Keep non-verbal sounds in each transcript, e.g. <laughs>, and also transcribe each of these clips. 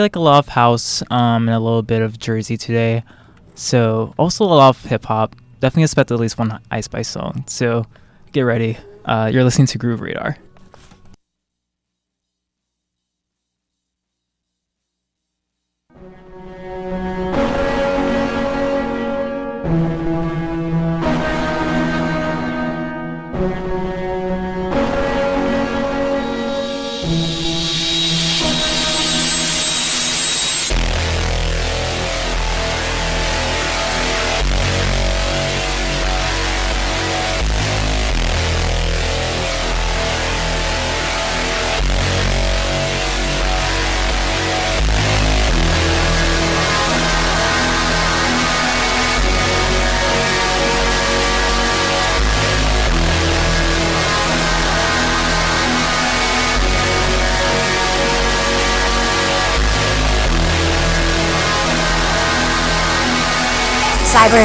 like a lot of house um, and a little bit of Jersey today. So also a lot of hip hop. Definitely expect at least one Ice Spice song. So get ready. Uh, you're listening to Groove Radar. Cyber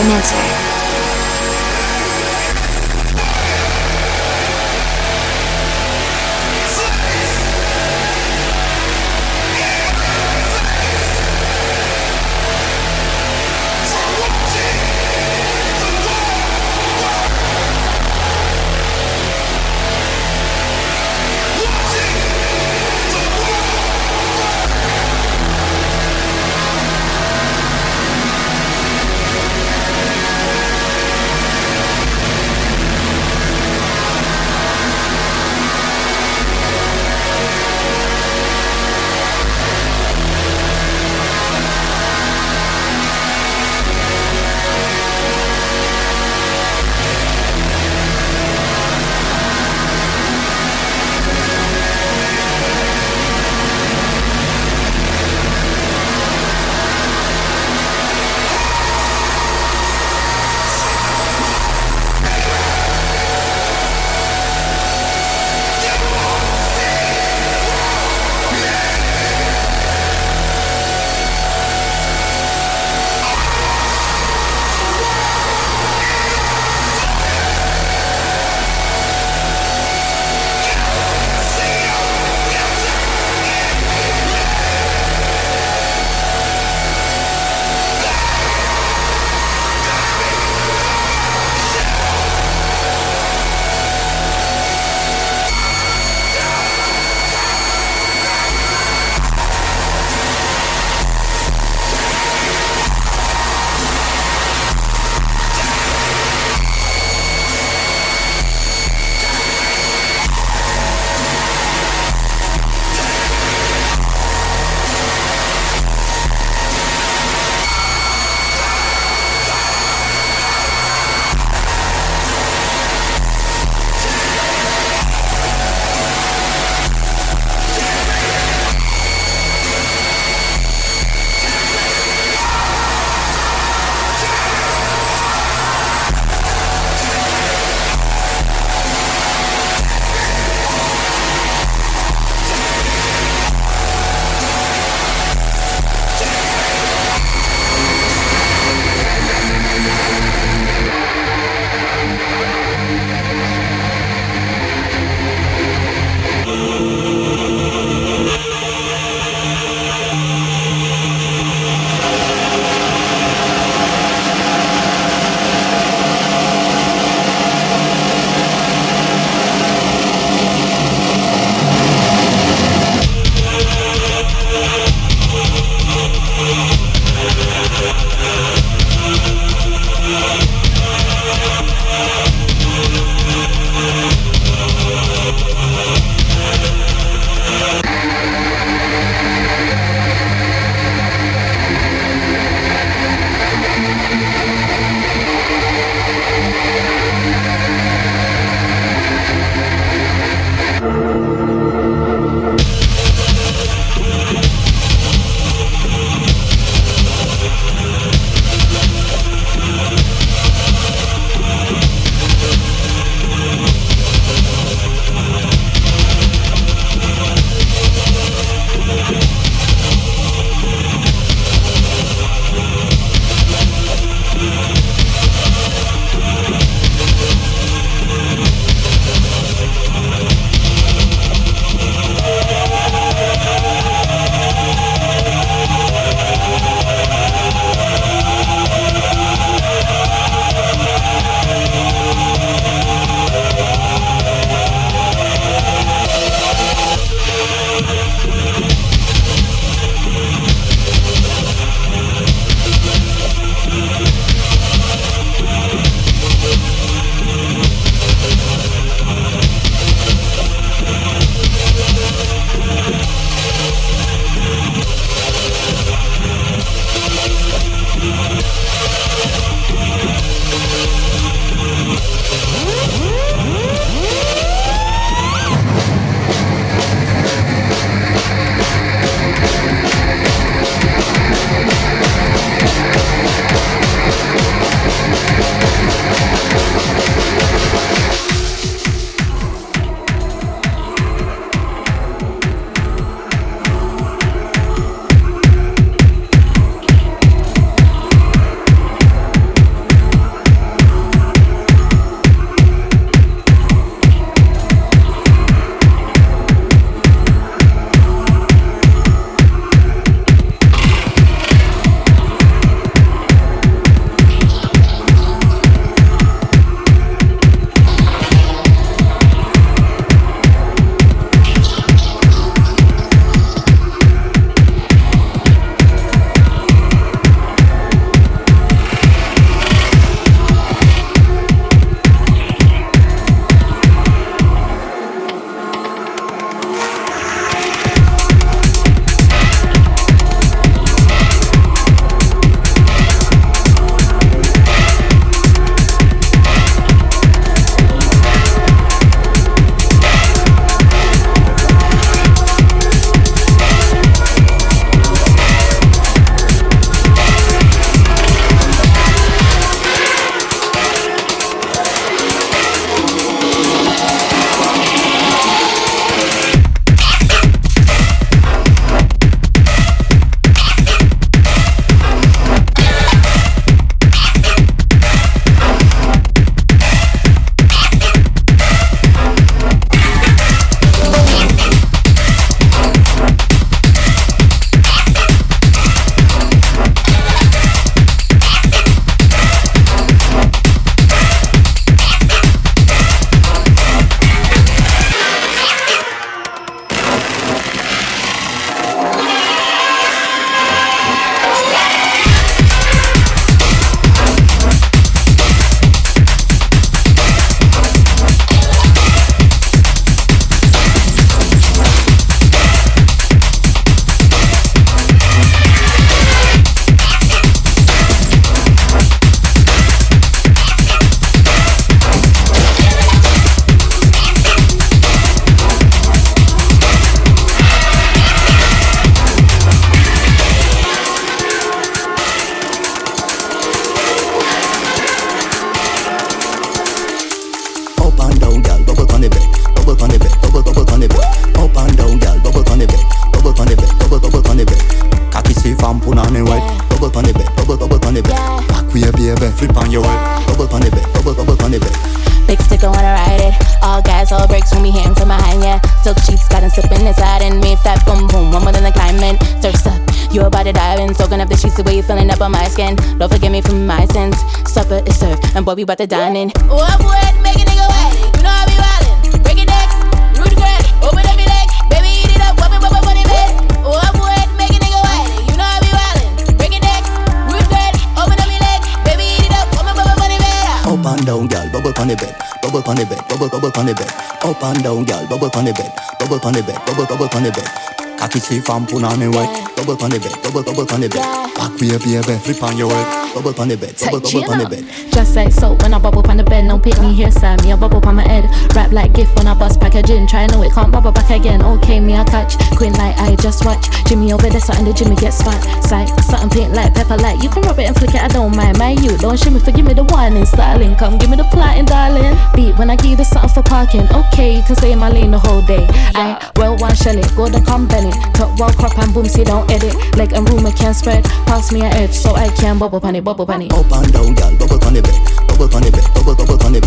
and boy, we about to dine in. What would make a nigga wet? You know I be wildin'. Break it necks, root the crack, open up your leg, baby eat it up, whoop it, whoop it, on it, bed. What would make a nigga wet? You know I be wildin'. Break it necks, root the crack, open up your leg, baby eat it up, whoop it, whoop it, on it, bed. Up and down, girl, bubble on the bed, bubble on the bed, bubble bubble on the bed. Up and down, girl, bubble on the bed, bubble on the bed, bubble bubble on the bed. Cocky see from punani wet. Bubble on the bed, bubble bubble on the bed. Back with your baby, flip on your head. Bubble on the bed, bubble bubble on the bed. Just like soap when I bubble on the bed. No pick me here, side me, I bubble on my head. Rap like gift when I bust packaging. Try know it can't bubble back again. Okay, me I catch. Queen like I just watch. Jimmy over there, something the Jimmy get spot. Sight, something pink like pepper light. You can rub it and flick it, I don't mind. My you don't shimmy for give me the warning. Styling, come give me the plotting, darling. Beat when I give you the something for parking. Okay, you can stay in my lane the whole day. I well one shell it, go the come Bennett. Top wall crop and boom, see don't edit. Leg and um, rumor can't spread. Pass me an edge so I can bubble pan it, bubble pan it. Up and down, girl, bubble on the bubble on the bubble bubble on the.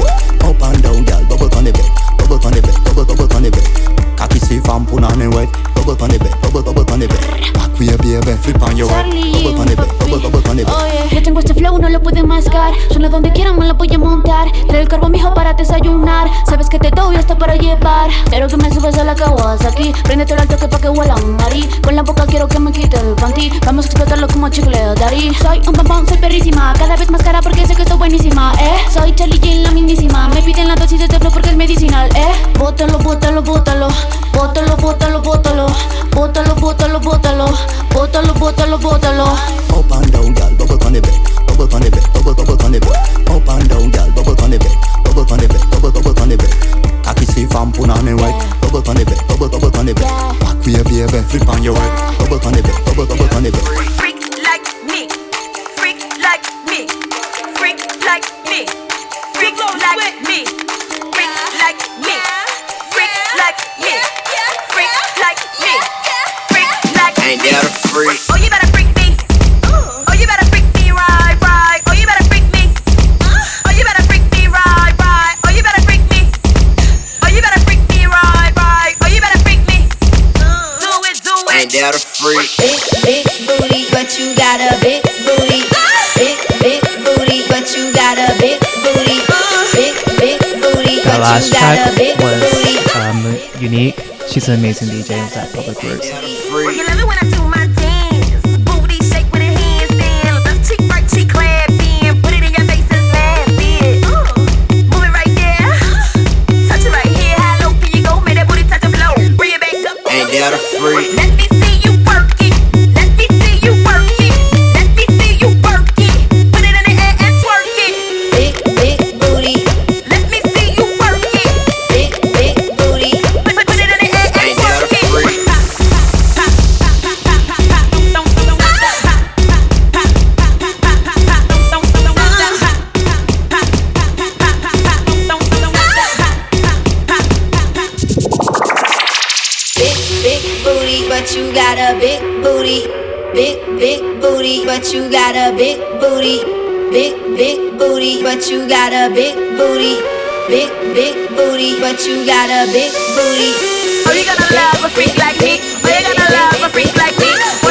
Up and down, girl, bubble on the bed, bubble on the bed, bubble bubble on the bed. Cocky see from punani wet. Bubble the bed, bubble bubble on the bed. Back with your baby, flip on your head. Bubble on the bed, bubble bubble on the bed. Yo tengo este flow, no lo pueden mascar. Suena donde quieran, me lo voy a montar. Trae el carbo, mijo, para desayunar. Sabes que te doy hasta para llevar. Quiero que me subas a la Kawasaki. Préndete al toque pa' que huelan Mari. Con la boca quiero que me quite el panty. Vamos a explotarlo como chicle, daddy. Soy un bombón, soy perrísima. Cada vez más cara porque sé que estoy buenísima, eh. Soy Charlie Jean, la mismísima. Me piden la dosis de este flow porque es medicinal, eh. Bótalo, bótalo, bótalo. Bótalo, bótalo, bótalo. Bótalo, bótalo, bótalo. Bótalo, bótalo, bótalo. Up and down, girl, bubble on the bed, bubble on the bed, bubble bubble on the bed. Up and down, girl, bubble on the bed, bubble on the bed, bubble bubble on the bed. Cocky see from punani wet. Bubble on the bed, bubble bubble on the bed. Back with your baby, flip on your head. Bubble on the bed, bubble bubble on the bed. You got a big booty. Big, big booty, but you got a big booty. Big, big booty, but last you got track a big was booty. um, Unique. She's an amazing DJ in that public works. But you got a big booty. Big, big booty, but you got a big booty. Big, big booty, but you got a big booty. Oh, you gonna love a freak like me? Oh, you gonna love a freak like me?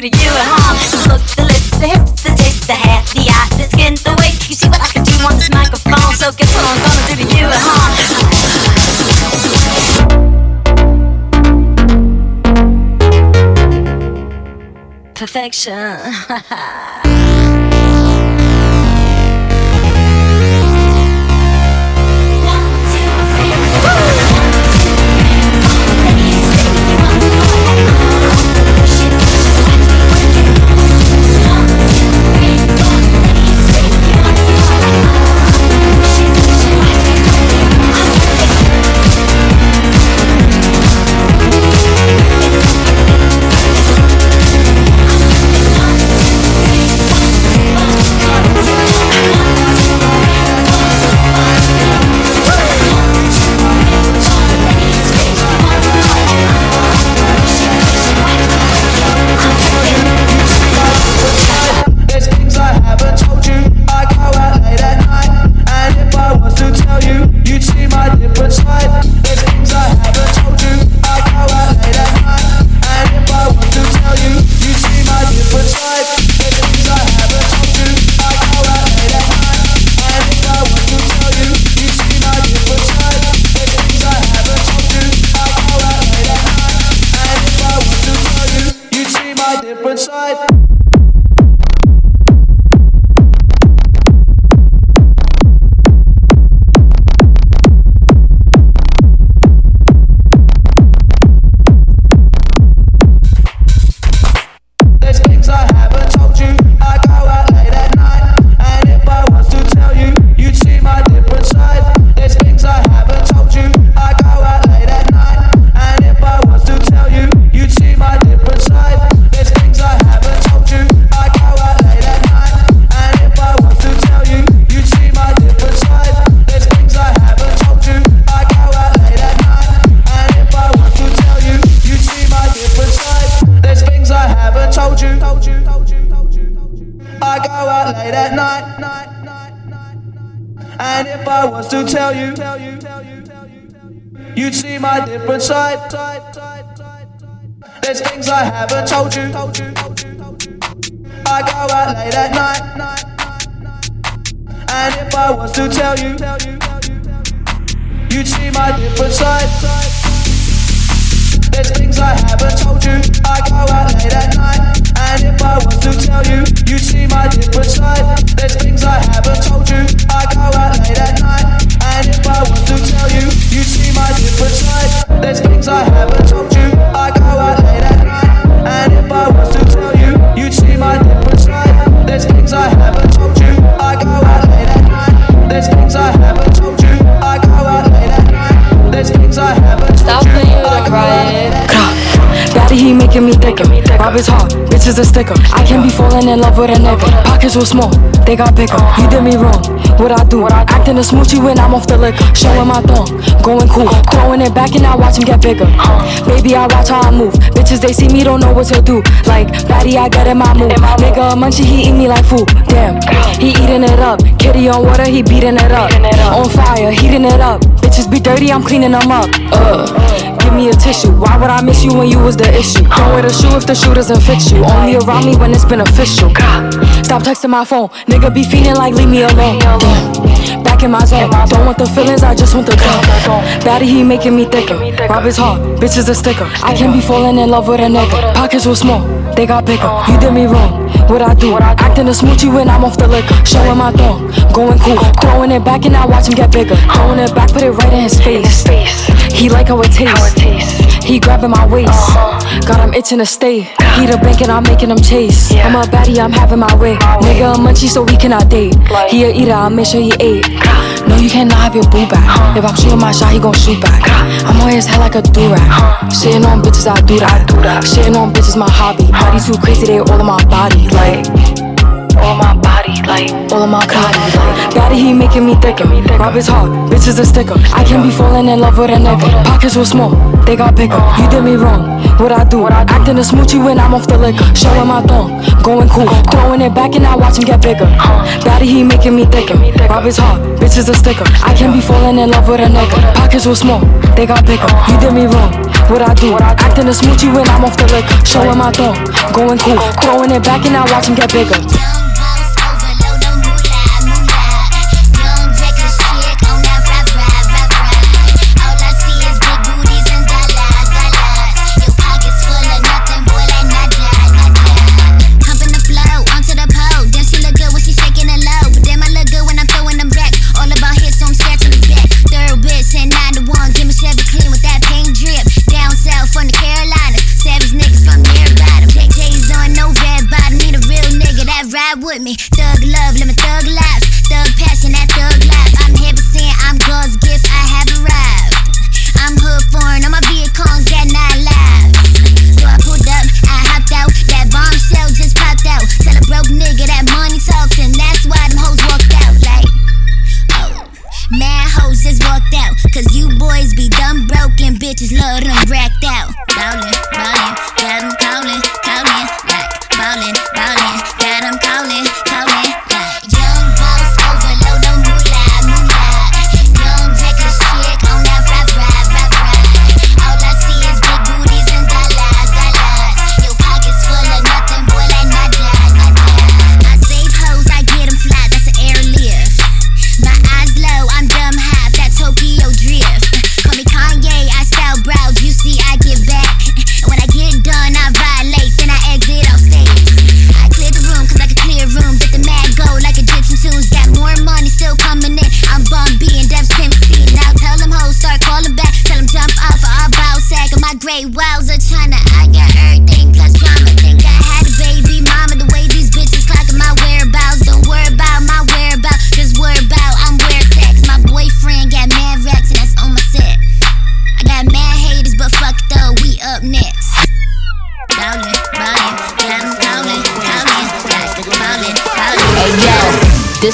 do to you, huh? The look, the lips, the hips, the taste, the hair, the eyes, the skin, the way You see what I can do on this microphone, so guess what I'm gonna do to you, huh? Perfection. <laughs> is a sticker. I can't be falling in love with a nigga. Pockets were small, they got bigger. You did me wrong, what I do? Acting a smoochie when I'm off the liquor. Showing my thumb, going cool. Throwing it back and I watch him get bigger. Baby, I watch how I move. Bitches, they see me, don't know what to do. Like, baddie, I get in my mood. Nigga, munchie, he eat me like food. Damn, he eating it up. Kitty on water, he beating it up. On fire, heating it up. Bitches be dirty, I'm cleaning them up. Uh give me a tissue. Why would I miss you when you was the issue? Don't wear the shoe if the shoe doesn't fit you. Only around me when it's beneficial. Stop texting my phone. Nigga be feeling like leave me alone. Damn. Back in my zone. Don't want the feelings, I just want the gun. Daddy, he making me thicker. Rob is hard, bitch is a sticker. I can't be falling in love with a nigga. Pockets were small, they got bigger. You did me wrong what I do. Acting a smoochie when I'm off the liquor. Showing my thumb, going cool. Throwing it back and I watch him get bigger. Throwing it back, put it right in his face. He like how it tastes. He grabbing my waist. Got him itching to stay. He the bank and I'm making him chase. I'm a baddie, I'm having my way. Nigga, a munchie, so we cannot date. He a eater, I'll make sure he ate. You cannot have your boo back. If I'm shooting my shot, he gon' shoot back. I'm on his head like a do-rag. Shitting on bitches, I do that. Shitting on bitches, my hobby. Body too crazy, they all in my body. Like, all my body, like, all of my. Like, daddy, he making me thicker. Rob is hard, bitch is a sticker. I can't be falling in love with a nigga. Pockets were small, they got bigger. You did me wrong, what I do? Acting a smoochie when I'm off the liquor. Showing my thumb, going cool. Throwing it back and I watch him get bigger. Daddy, he making me thicker. Rob is hard, bitch is a sticker. I can't be falling in love with a nigga. Pockets were small, they got bigger. You did me wrong, what I do? Acting a smoochie when I'm off the liquor. Showing my thumb, going cool. Throwing it back and I watch him get bigger.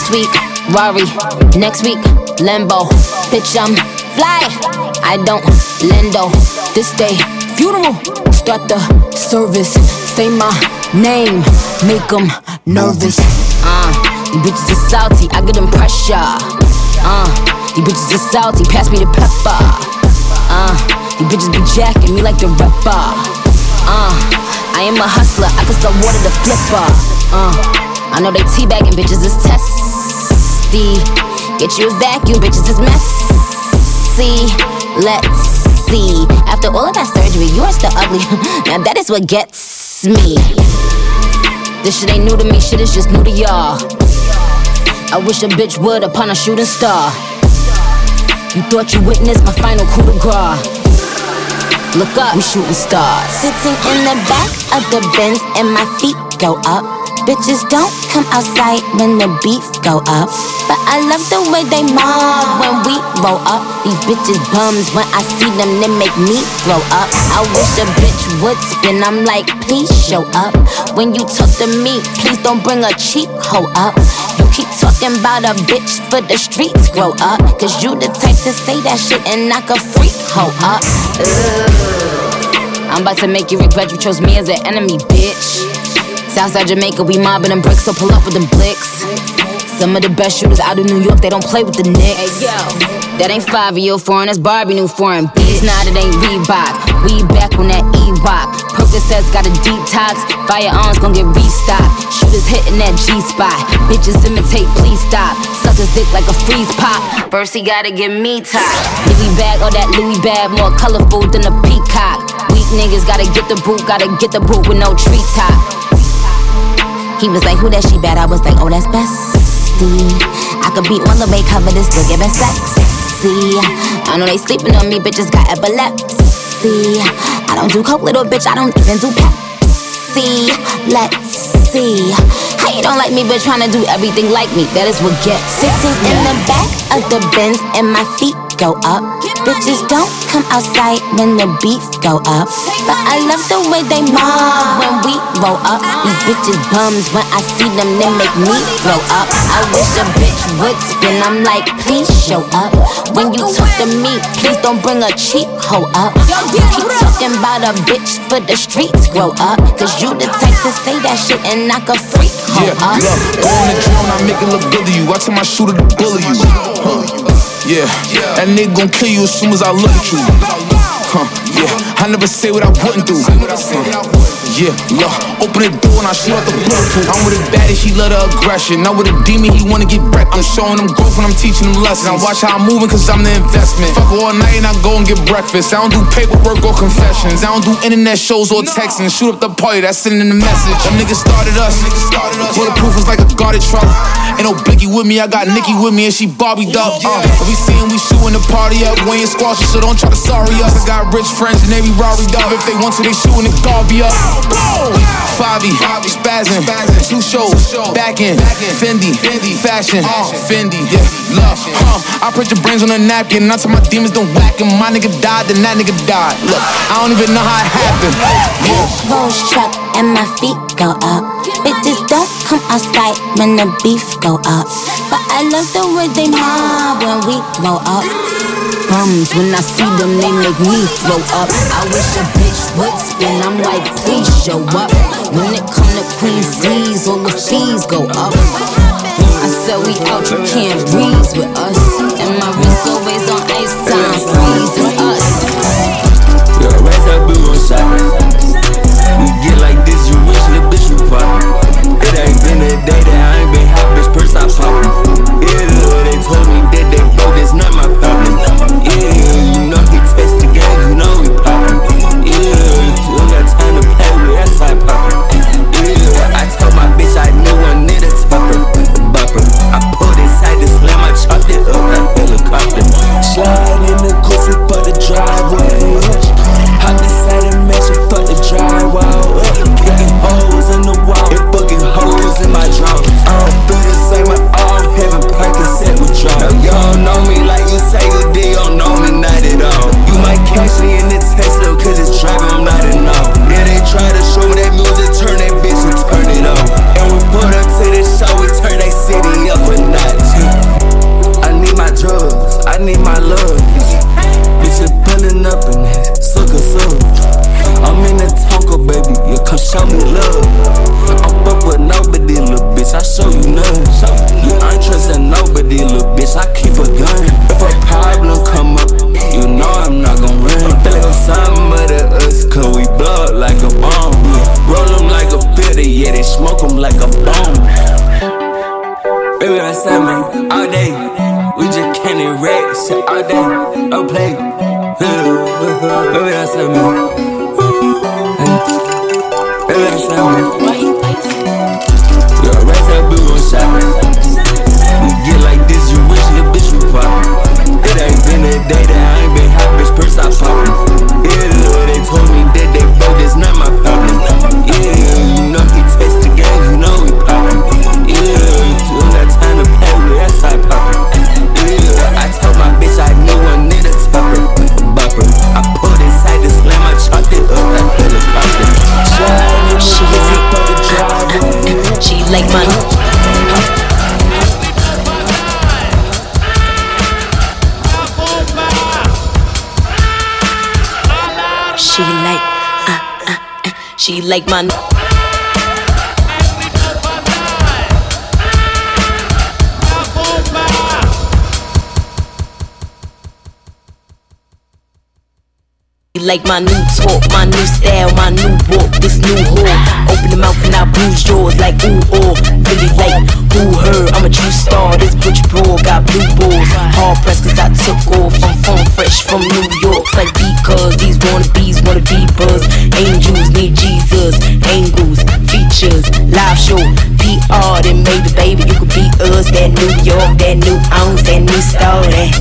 This week, Rari. Next week, Limbo. Bitch, I'm fly. I don't lendo. This day, funeral. Start the service. Say my name. Make 'em nervous. Uh, you bitches are salty. I get them pressure. Uh, you bitches are salty. Pass me the pepper. Uh, you bitches be jacking me like the rapper. Uh, I am a hustler, I can sell water to flipper. Uh, I know they teabagging bitches is Get you a vacuum, bitches is messy. Let's see. After all of that surgery, you are still ugly. <laughs> now that is what gets me. This shit ain't new to me, shit is just new to y'all. I wish a bitch would upon a shooting star. You thought you witnessed my final coup de grace. Look up, we shooting stars. Sitting in the back of the Benz and my feet go up. Bitches don't come outside when the beef go up. But I love the way they mob when we roll up. These bitches bums when I see them, they make me throw up. I wish a bitch would spin. I'm like, please show up. When you talk to me, please don't bring a cheap hoe up. You keep talking about a bitch for the streets, grow up. Cause you the type to say that shit and knock a freak hoe up. Ugh. I'm about to make you regret you chose me as an enemy, bitch. Southside Jamaica, we mobbing them bricks, so pull up with them blicks. Some of the best shooters out of New York, they don't play with the Knicks. That ain't five year foreign, that's Barbie new foreign. Bees, nah, it ain't Reebok. We back on that E-Rock. Percocets got a detox. Firearms gon' get restocked. Shooters hitting that G spot. Bitches imitate, please stop. Suckers dick like a freeze pop. First he gotta get me top. Louis bag, all that Louis bag, more colorful than a peacock. Weak niggas gotta get the boot, gotta get the boot with no treetop. He was like, who that she bad? I was like, oh, that's bestie. I could be on the way, cover this, still giving sexy. I know they sleeping on me, bitches got epilepsy. I don't do coke, little bitch, I don't even do Pepsi. Let's see. How you don't like me, but trying to do everything like me? That is what gets. Sitting in the back of the Benz, and my feet go up. Bitches don't come outside when the beef go up. But I love the way they mob when we roll up. These bitches bums when I see them, they make me throw up. I wish a bitch would spin. I'm like, please show up. When you talk to me, please don't bring a cheap hoe up. You keep talking about a bitch for the streets, grow up. Cause you the type to say that shit and knock a freak hoe Yeah, up. look, go on the drone, I make it look good to you. I tell my shooter to bully you. Huh. Yeah, that nigga gon' kill you as soon as I look at you. Huh, yeah, I never say what I wouldn't do. Yeah, look, open the door and I shoot out the bulletproof. I'm with a baddie, she love the aggression. Now with a demon, he wanna get wrecked. I'm showing him growth and I'm teaching him lessons. I watch how I'm moving cause I'm the investment. Fuck all night and I go and get breakfast. I don't do paperwork or confessions. I don't do internet shows or texting. Shoot up the party, that's sending the message. Them niggas started us. Bulletproof is like a guarded truck. Ain't no Blicky with me, I got Nicki with me and she Barbie up. Uh, we seeing we shooting the party up. We ain't squashing, so don't try to sorry us. I got rich friends and they be Rory up. If they want to, they shooting the Garvey up. Fabi, spazzing, two shows, back in, Fendi, fashion, Fendi, yeah, love, huh? I put your brains on a napkin, and I tell my demons don't whack him. My nigga died, then that nigga died. Look, I don't even know how it happened. Yeah. Rolls truck and my feet go up. Bitches don't come outside when the beef go up. But I love the way they mob when we roll up. Bums, when I see them, they make me throw up. I wish a bitch would spin. I'm like, please show up. When it come to Queen C's, all the fees go up. I said we out, you can't breeze with us. And my like my new talk, my new style, my new walk, this new whore. Open the mouth and I bruise yours like ooh oh. Really who her? I'm a true star. This bitch bro got blue balls. Hard pressed cause I took off. I'm fresh from New York. Like because these wannabes wanna be buzz. Angels need Jesus. Angles, features, live show. PR. Then maybe, baby, you could be us. That New York, that new ounce, that new store, that,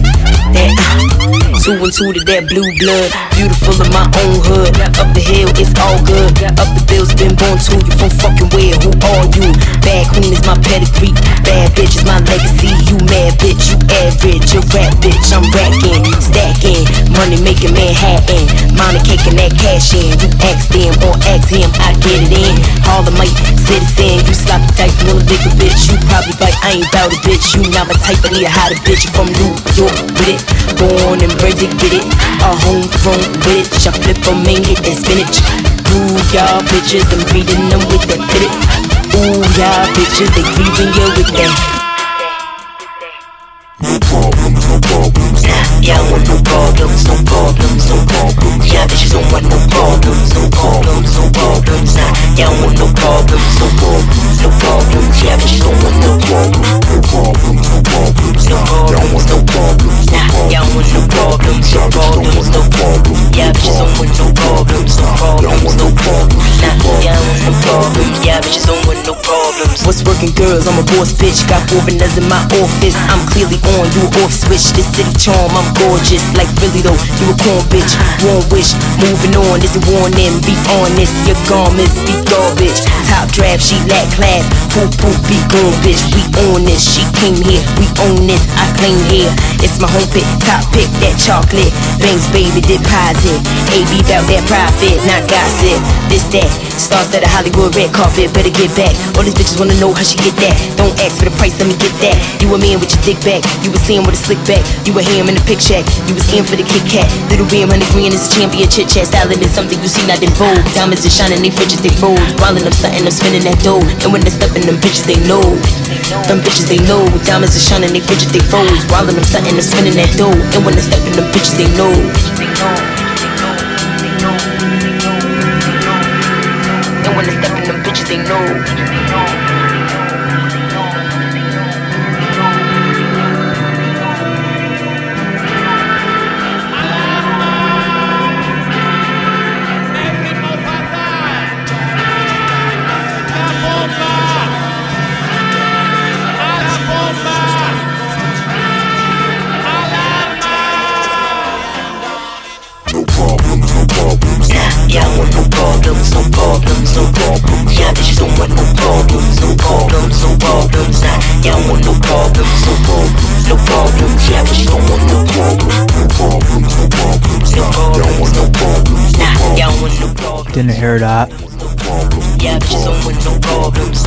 that, uh, Two and two to that blue blood. Beautiful in my own hood. Up the hill, it's all good. Up the bills, been born to you from fucking where? Who are you? Bad queen is my pedigree. Bad bitch is my legacy. You mad bitch, you average. You rap bitch, I'm racking, stacking. Money making Manhattan. Money caking that cash in. You ask them or ask him, I get it in. Harlemite citizen, you sloppy type, you a bitch. You probably bite, I ain't bout a bitch. You not my type, I need a hotter bitch. You from New York with it. Born and bred to get it. A homegrown bitch. I flip them and get that spinach. Ooh, y'all bitches, I'm beating them with that fit it. Ooh, y'all bitches, they grieving you with that. Yeah, I want no problems, no problems, no problems. Yeah, bitches don't want no problems, no problems, no problems. Nah, yeah, I want no problems, no problems, no problems. Yeah, bitches don't want no problems, no problems, no problems. No problems, no problems. Nah, yeah, I want no problems, no problems, no problems. Yeah, bitches don't want no problems, no problems, no problems. Nah, yeah, I want no problems. Yeah, bitches don't want no problems. What's working, girls? I'm a boss bitch. Got four vanillas in my office. I'm clearly on, you off switch. This city charm, I'm gorgeous. Like really though, you a corn bitch. One wish, moving on. This is warning. Be honest, your garments be garbage. Top draft, she lack class. Poop poop, be gone, bitch. We on this. She came here, we own this. I claim here. It's my home pick, top pick that chocolate. Banks, baby, deposit. AB bout that profit, not gossip. This that. Stars at a Hollywood red carpet, better get back. All these wanna know how she get that. Don't ask for the price, let me get that. You a man with your dick back. You was seeing with a slick back. You a ham in the pick shack. You was in for the Kit Kat. Little beam, honey green is a champion chit chat. Stylin' is something you see not in vogue. Diamonds is shining, they fridges, they froze. Rollin' up something, I'm spinning that dough. And when they step in them bitches, they know. Them bitches, they know. Diamonds is shining, they fridges, they froze. Rollin' up something, I'm spinning that dough. And when they step in them bitches, they know. Didn't hear that. Yeah, don't want no problems.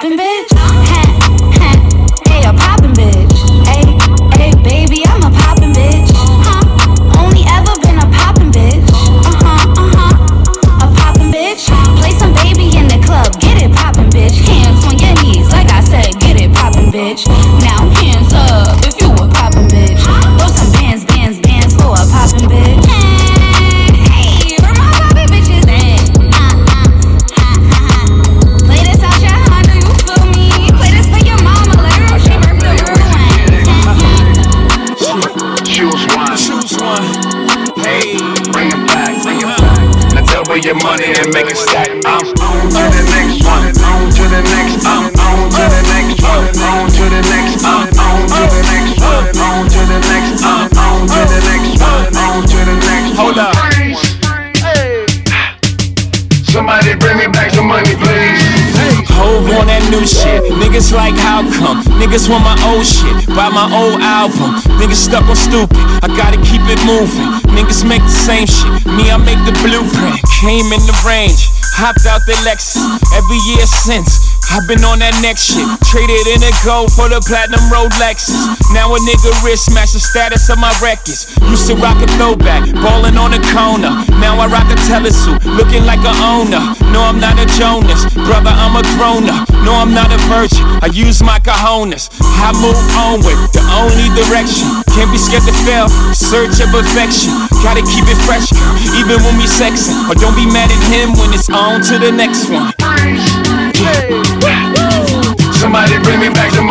Poppin' bitch. Niggas want my old shit. Buy my old album. Niggas stuck on stupid. I gotta keep it moving. Niggas make the same shit. Me, I make the blueprint. Came in the range. Hopped out the Lexus. Every year since. I've been on that next shit. Traded in a gold for the platinum Rolexes. Now a nigga wrist match the status of my records. Used to rock a throwback, ballin' on a corner. Now I rock a telesuit, looking like a owner. No, I'm not a Jonas, brother, I'm a grown up. No, I'm not a virgin. I use my cojones. I move onward, the only direction. Can't be scared to fail, search of perfection. Gotta keep it fresh, even when we sexin'. Or don't be mad at him when it's on to the next one. Somebody bring me back some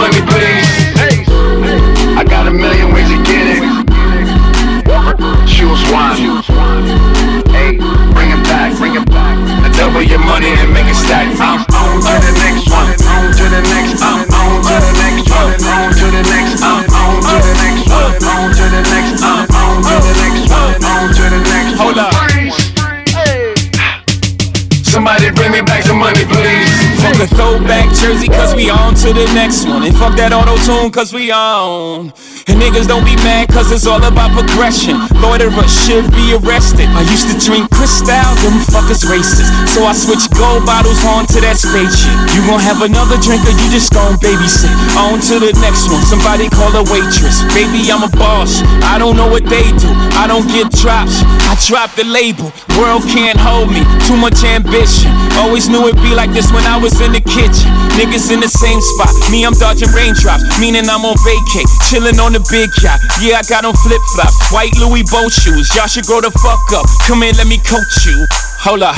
And fuck that auto tune, cause we on. And niggas don't be mad, cause it's all about progression. Loiterers should be arrested. I used to drink Cristal, them fuckers racist. So I switched gold bottles on to that spaceship. You gon' have another drink, or you just gon' babysit. On to the next one, somebody call a waitress. Baby, I'm a boss. I don't know what they do. I don't get drops. I drop the label. World can't hold me. Too much ambition. Always knew it'd be like this when I was in the kitchen. Niggas in the same spot. Me, I'm dodging raindrops. Meaning I'm on vacay. Chilling on the big yacht. Yeah, I got on flip flops. White Louis boat shoes. Y'all should grow the fuck up. Come here, let me coach you. Hold up.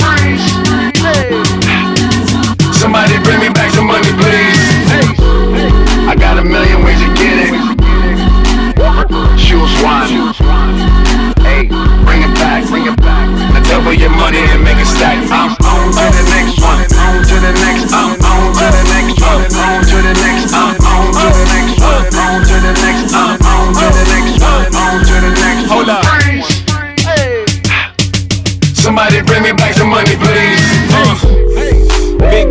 Somebody bring me back some money, please. I got a million ways to get it. Choose one. Hey, bring it back, bring it back. Now double your money and make it stack. I'm on to the next one. On to the next. I'm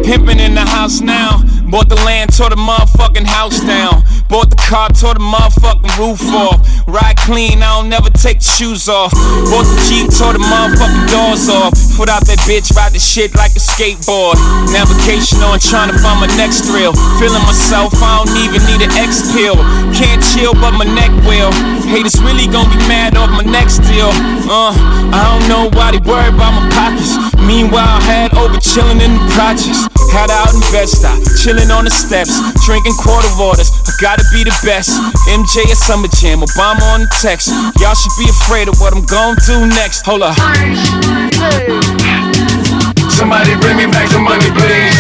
pimpin' in the house now. Bought the land, tore the motherfucking house down. Bought the car, tore the motherfucking roof off. Ride clean, I don't never take the shoes off. Bought the Jeep, tore the motherfucking doors off. Put out that bitch, ride the shit like a skateboard. Navigation on, trying to find my next thrill. Feeling myself, I don't even need an X pill. Can't chill, but my neck will. Haters really gonna be mad off my next deal. Uh, I don't know why they worry about my pockets. Meanwhile, I had over chilling in the projects. Had out in Bed-Stuy, chilling on the steps, drinking quarter waters. I gotta be the best. MJ at Summer Jam, Obama on the text. Y'all should be afraid of what I'm gonna do next. Hold up. Somebody bring me back some money, please.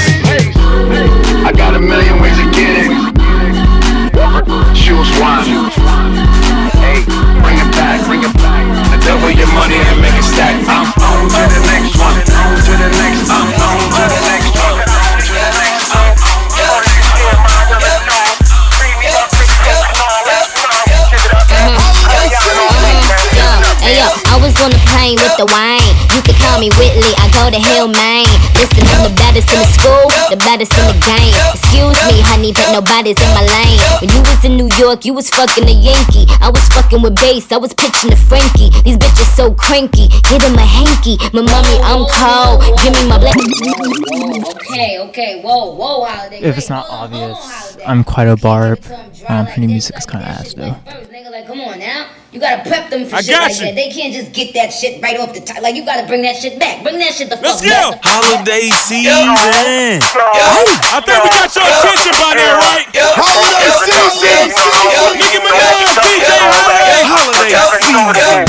I got a million ways to get it. Choose one. Hey, bring it back, bring it back. Now double your money and make it stack. I'm on to the next one. On to the next. I'm on the plane with the wine. You could call me Whitley, I go to Hillman. Listen, I'm the baddest in the school, the baddest in the game. Excuse me, honey, but nobody's in my lane. When you was in New York, you was fucking a Yankee. I was fucking with bass, I was pitching to Frankie. These bitches so cranky, hit him a hanky. My mommy, I'm cold. Give me my black. Okay, okay, whoa, whoa, holiday. If it's not obvious, I'm quite a barb. Um, her new music is kind of ass though. Nigga, like, come on now. You gotta prep them for I shit got like you. that. They can't just get that shit right off the top. Like, you gotta bring that shit back. Bring that shit the fuck Let's back. go. Holiday season. I think we got your attention by now, right? Holiday season. Nicki Minaj, DJ Holiday. Holiday season.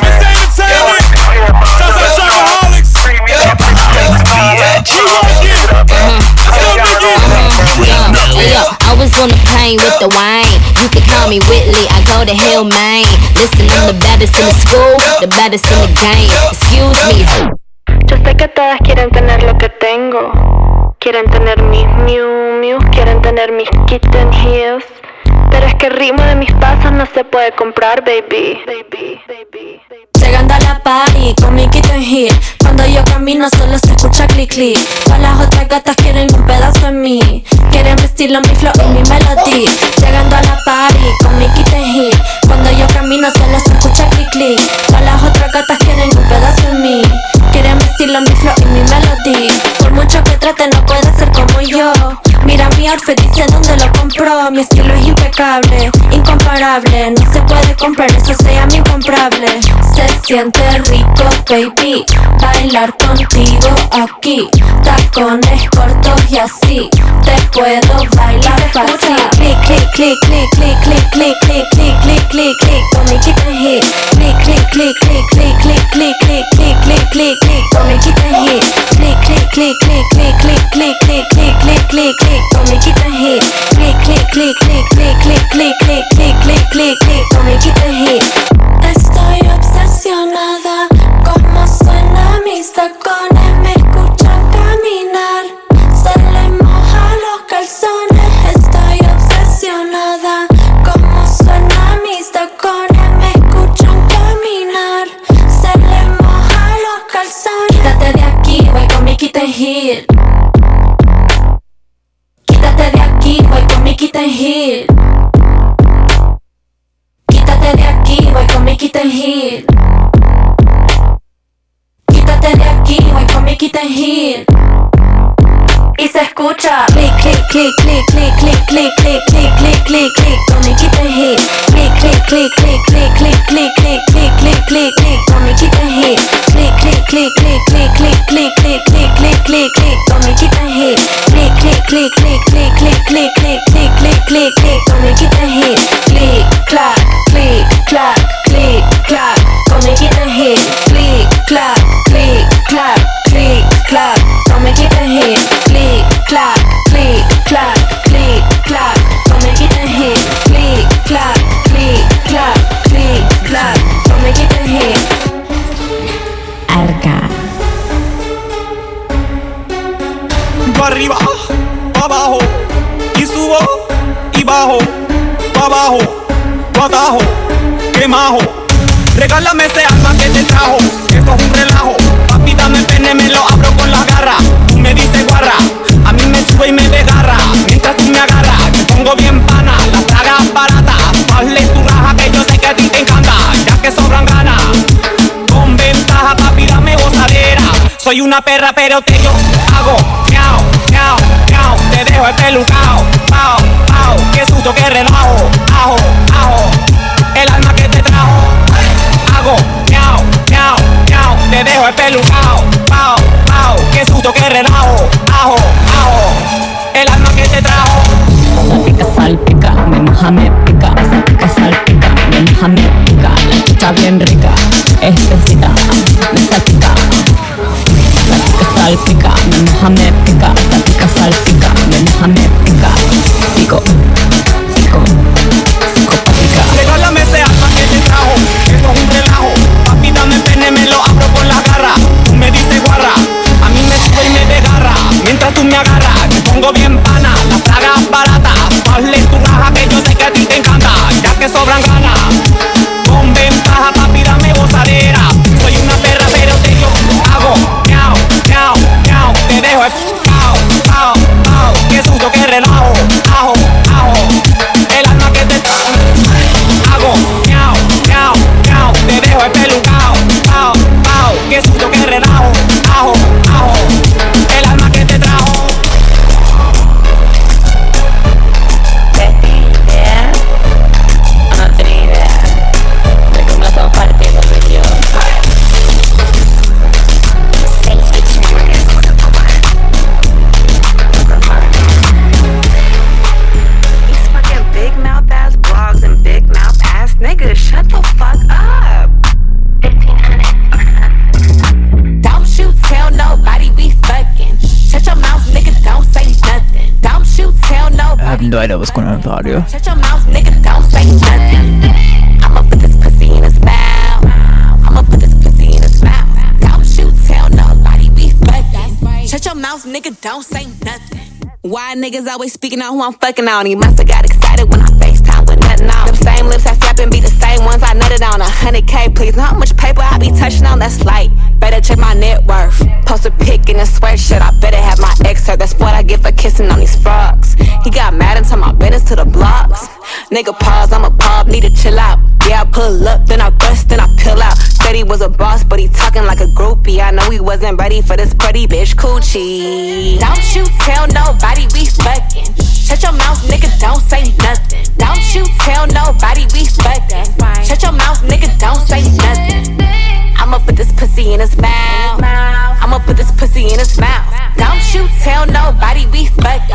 Miss Entertainment. Shouts out Chocoholics. We working. Let's go, Nicki. Was on the plane with the wine. You could call me Whitley, I go to Hillman. Listen, I'm the baddest in the school, the baddest in the game. Excuse me. Yo sé que todas quieren tener lo que tengo. Quieren tener mis Miu Miu, quieren tener mis kitten heels. Pero es que el ritmo de mis pasos no se puede comprar, baby. Baby, baby. Llegando a la party con mi kitten heel. Cuando yo camino solo se escucha clic clic. Todas las otras gatas quieren un pedazo de mí. Quieren mi estilo, mi flow y mi melody. Llegando a la party con mi kitten heel. Cuando yo camino solo se escucha clic clic. Todas las otras gatas quieren un pedazo de mí. Quieren estilo, mi flow y mi melody Por mucho que trate no puede ser como yo Mira mi outfit, dice dónde lo compró Mi estilo es impecable, incomparable No se puede comprar, eso se llama incomparable Se siente rico, baby Bailar contigo aquí Tacones cortos y así Te puedo bailar fácil Click, click, click, click, click, click, click, click, click, click, click, click Con mi hit Click, click, click, click, click, click, click, click, click, click, click, click Mi kitten hit Click, click, click, click, click, click, click, click, click, click, click, click Con mi kitten hit Click, click, click, click, click, click, click, click, click, click, click, click Con mi kitten hit Estoy obsesionada Cómo suena mis tacones heel Quítate de aquí, voy con mi kitten heel Quítate de aquí, voy con mi kitten heel Quítate de aquí, voy con mi kitten heel Y se escucha Click, click, click, click, click, click, click, click, click, click, click, click Con mi kitten heel Click, click, click, click, click, click, click, click, click, click, click, click Con mi kitten heel Click, click, click, click, click, click, click, click, click, click, click, click Con mi kitten heel Click, click, click, click, click, click, click, click, click, click, click, click Con mi kitten heel Click, clack, click, clack, click, clack mi kitten clic, clac, no me quiten hit, clic, clac, clic, clac, clic, clac, no me quiten hit, clic, clac, clic, clac, clic, clac, no me quiten hit. Arca. Pa arriba, pa abajo, y subo y bajo, pa abajo, pa abajo, que majo. Regálame ese alma que te trajo, que esto es un relajo me lo abro con la garra. Tú me dices guarra, a mí me subo y me desgarra. Mientras tú me agarras, te pongo bien pana. La traga barata, hazle tu raja que yo sé que a ti te encanta. Ya que sobran ganas, con ventaja, papi, dame gozadera. Soy una perra, pero te yo hago miau, miau, miau. Te dejo espelucao, pao, pao. Qué susto, qué relajo, ajo, ajo. El alma que te trajo, hago miau, miau, miau. Te dejo espelucao, pao, pao. Qué susto, qué relajo, ajo, ajo. El alma que te trajo. Salpica, salpica, me moja, me pica. Salpica, salpica, me moja, me pica. La chucha bien rica, espesita, me salpica. Salpica, salpica, me moja, me pica. Salpica, salpica, me moja, me pica. Niggas always speaking on who I'm fucking on? He musta got excited when I FaceTime with nothing on. Them same lips I slap and be the same ones I nutted on. A hundred K, please. Know how much paper I be touching on? That's light. Better check my net worth. Post a pic in a sweatshirt. I better have my ex hurt. That's what I get for kissing on these frogs. He got mad and turned my business to the blocks. Nigga pause, I'm a pub, need to chill out. Yeah, I pull up, then I bust, then I peel out. Said he was a boss, but he talking like a groupie. I know he wasn't ready for this pretty bitch coochie. Don't you tell nobody we fucking. Shut your mouth, nigga, don't say nothing. Don't you tell nobody we fucking. Shut your mouth, nigga, don't say nothing. I'ma put this pussy in his mouth. I'ma put this pussy in his mouth. Don't you tell nobody we fucking.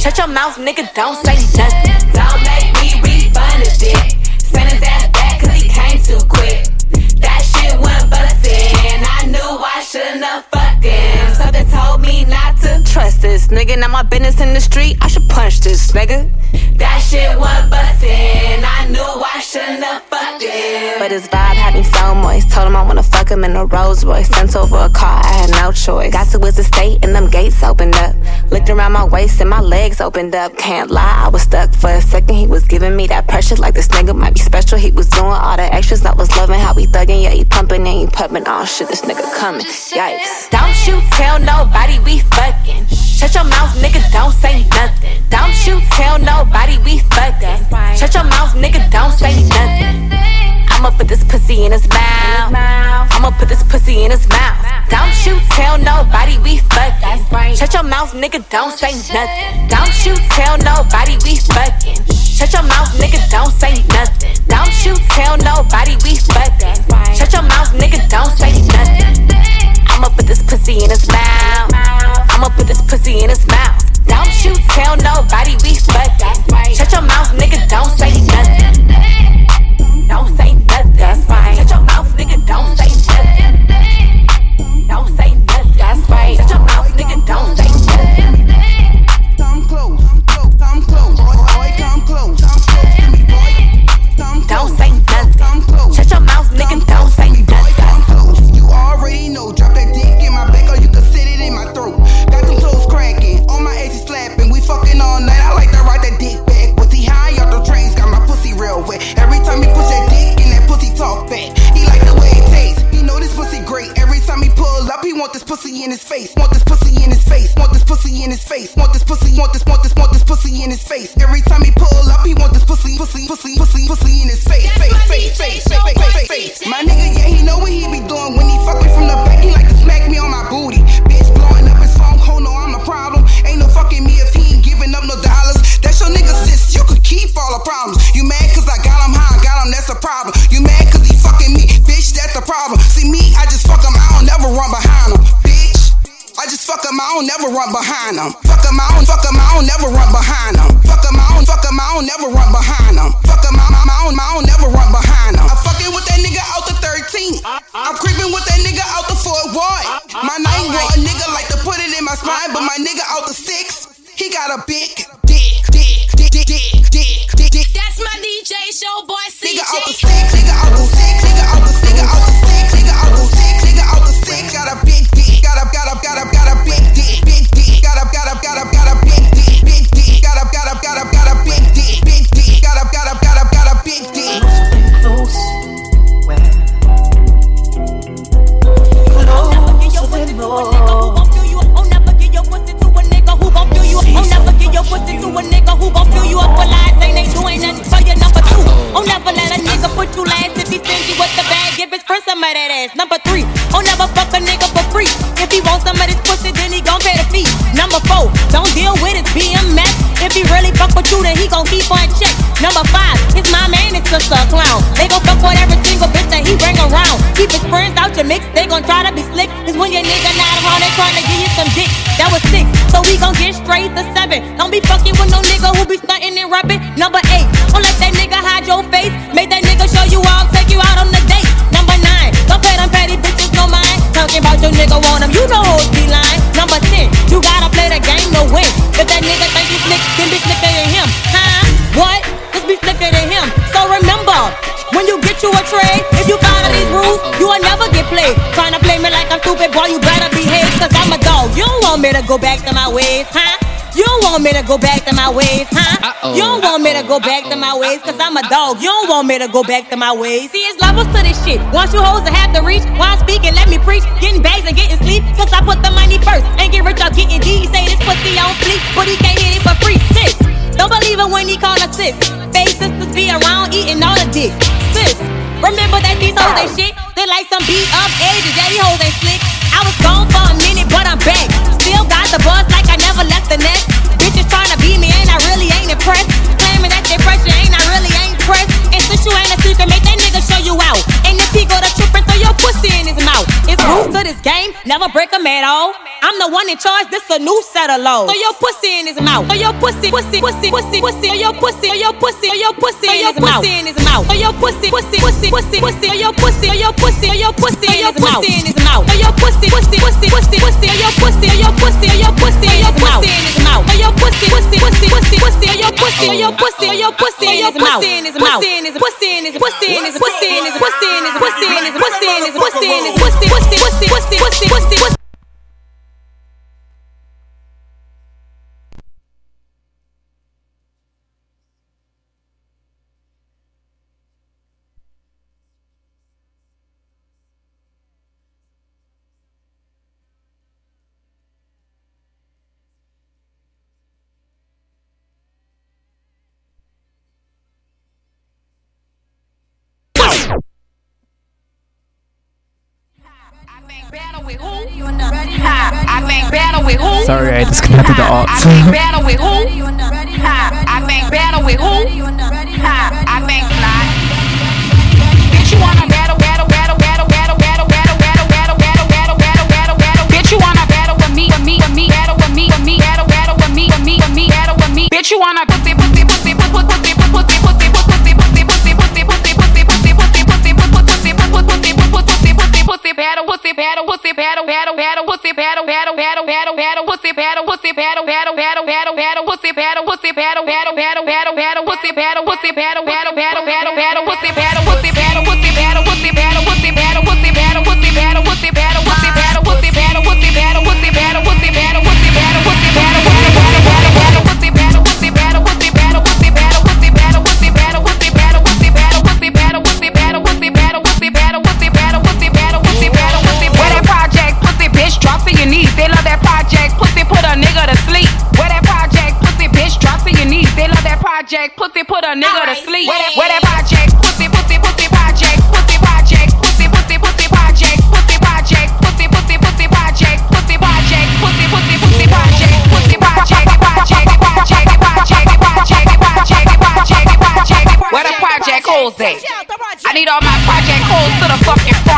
Shut your mouth, nigga, don't say nothing. Don't make me refund a dick. Send his ass back cause he came too quick. That shit went bustin'. I knew I shouldn't have fucked him. Something told me not to trust this nigga. Now my business in the street, I should punch this nigga. That shit went bustin'. I knew I shouldn't have fucked him. But his vibe had me so moist. Told him I wanna fuck him in a Rolls Royce. Sent over a car, I had no choice. Got to his estate and them gates opened up. Looked around my waist and my legs opened up. Can't lie, I was stuck for a second. He was giving me that pressure like this nigga might be special. He was doing all the extras. I was loving how he thugging. Yeah, he pumping and he pumping. Oh shit, this nigga coming. Yikes. Don't you tell nobody we fucking. Shut your mouth, nigga, don't say nothing. Don't you tell nobody we fucking. Shut your mouth, nigga, don't say nothing. I'ma put this pussy in his mouth. I'ma put this pussy in his mouth. Don't you tell nobody we fucking. Shut your mouth, nigga, don't say nothing. Don't you tell nobody we fucking. Shut your mouth, nigga, don't say nothing. Don't you tell nobody we fucking. Shut your mouth, nigga, don't say nothing. I'ma put this pussy in his mouth. I'ma put this pussy in his mouth. Don't you tell nobody we fucking. Shut your mouth, nigga, don't say nothing. made her go back to my ways. See, it's levels to this shit. Once you hoes to have to reach, why one in charge, this a new set of laws. Throw your pussy in his mouth. Throw your pussy, pussy, pussy, pussy, pussy. Throw your pussy, throw your pussy, throw your pussy, throw your pussy in his mouth. Throw your pussy, pussy, pussy, pussy, pussy. Throw your pussy, throw your pussy, throw your pussy, throw your pussy in his mouth. Throw your pussy, pussy, pussy, pussy, pussy. Throw your pussy, throw your pussy, throw your pussy, throw your pussy in his mouth. Throw your pussy, pussy, pussy, pussy, pussy. Throw your pussy, throw your pussy, throw your pussy, throw your pussy in his mouth. Pussy in his pussy in his pussy in his pussy in his pussy in his pussy in his pussy in his pussy in his pussy in his pussy in his pussy in his pussy in his pussy in his pussy in his pussy battle with who? if had a my project holds to the fucking.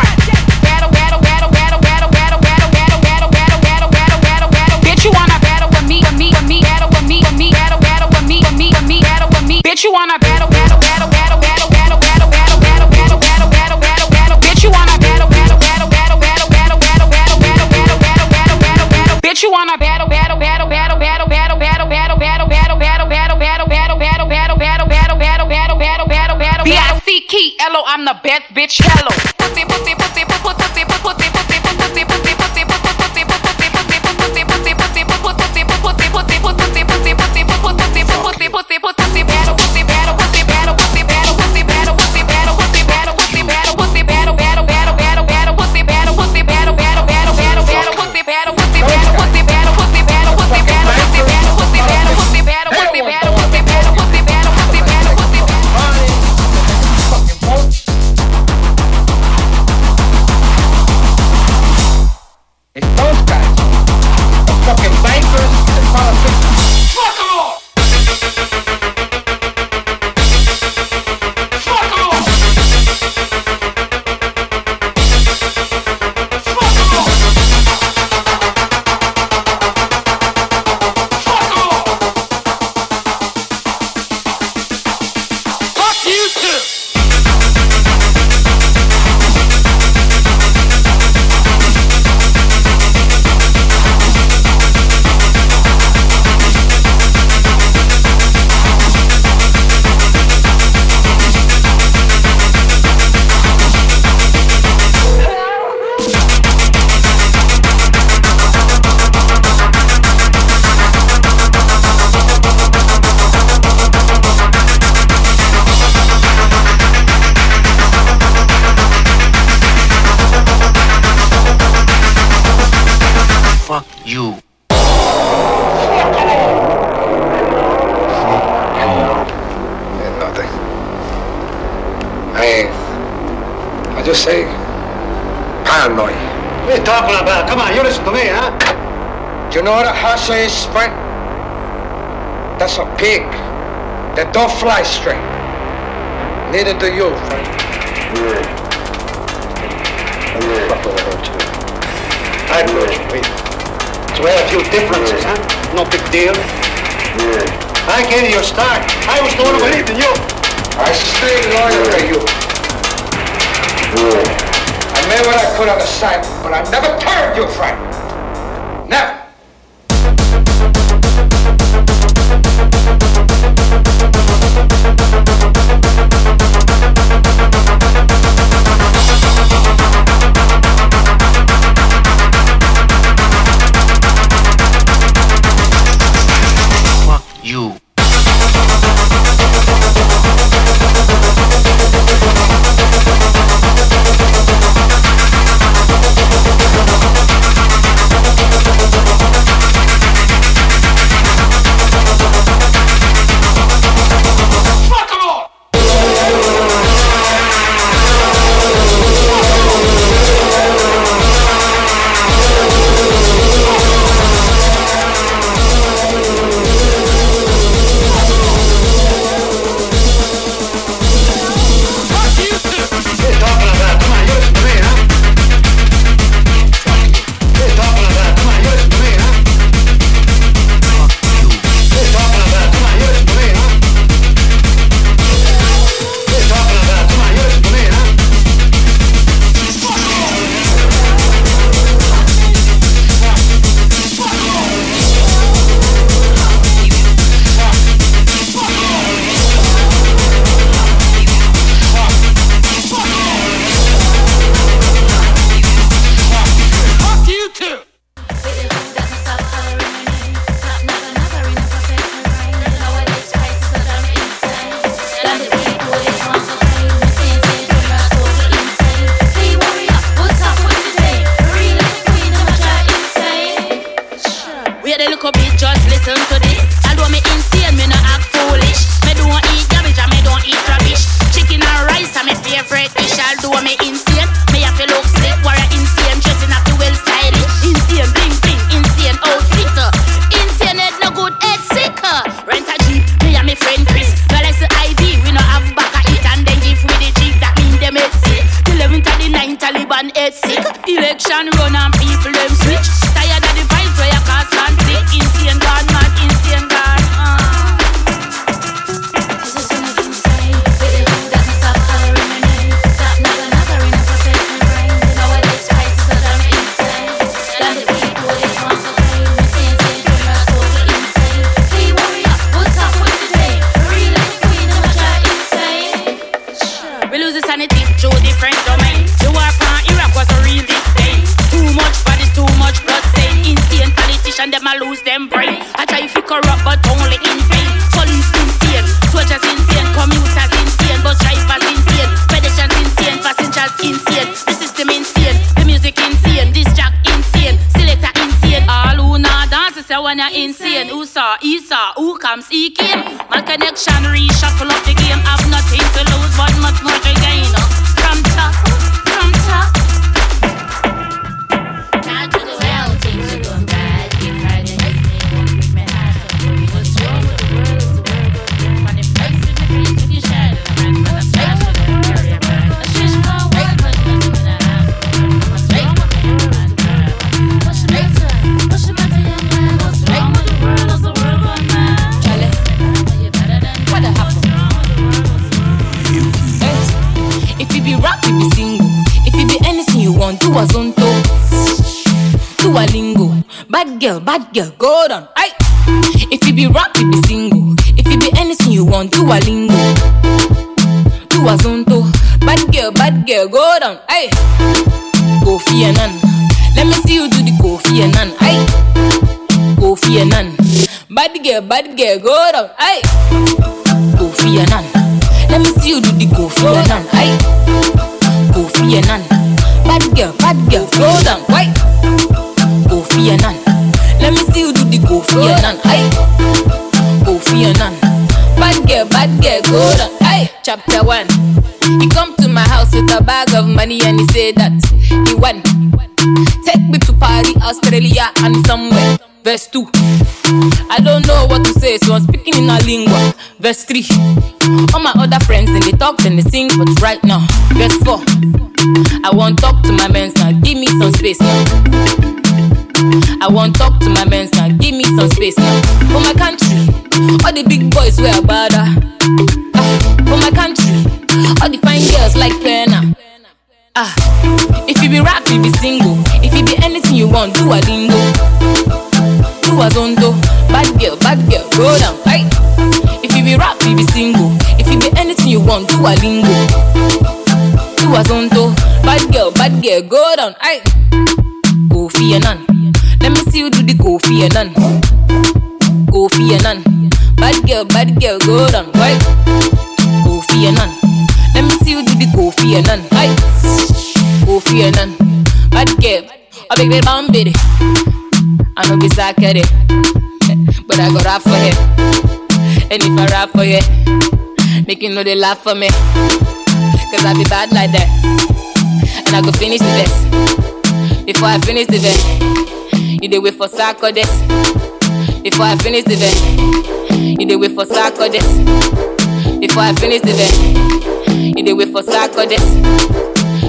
You know what a is, Sprint? That's a pig that don't fly straight. Neither do you, Frank. Yeah. I really fuck with too. I know what you mean. So we had a few differences, yeah. huh? No big deal. Yeah. I gave you a start. I was the one who believed in you. I stayed loyal to you. I made what I could on the side, but I never turned you, friend. The war Iraq was a real. Too much bodies, too much blood. Insane a lose brain. I try to corrupt, but only insane, soldiers insane, commuters insane, bus drivers insane, pedestrians insane, passengers insane. Insane, the music insane, this insane, selector insane. All who dance, say when insane. Who saw, he saw, who comes, he came. My connection reshuffle up the Bad girl, go down. Aye. If you be rap, you be single. If you be anything you want, do a lingo. Do a zonto. Bad girl, bad girl, go down. Aye. Kofi Annan. Let me see you do the Kofi Annan. Aye. Kofi Annan. Bad girl, bad girl, go Verse 2 I don't know what to say, so I'm speaking in a lingua. Verse 3 All my other friends, then they talk, then they sing, but right now, verse 4 I want talk to my mans now, give me some space now. I want talk to my mans now, give me some space now. For my country, all the big boys wear bada. Ah, for my country, all the fine girls like Pena. Ah, if you be rap, you be single. If you be anything you want, do a lingo. Do a zondo. Bad girl, bad girl, go down. Aye. If you be rap, you be single. If you be anything you want, do a lingo. Do a zondo. Bad girl, bad girl, go down. Aye. Kofi Annan. Let me see you do the Kofi Annan. Kofi Annan. Bad girl, bad girl, go down. Why? Kofi Annan. Let me see you do the Kofi Annan. Aye. Kofi Annan. Bad girl. I beg that bomb baby. I know be sakere. Eh, but I go rap for him. And if I rap for you, make you know they laugh for me. Cause I be bad like that. And I go finish the best. Before I finish the best, you dey wait for sack or this. Before I finish the best, you dey wait for sack or this. Before I finish the best, you dey wait for sack or this.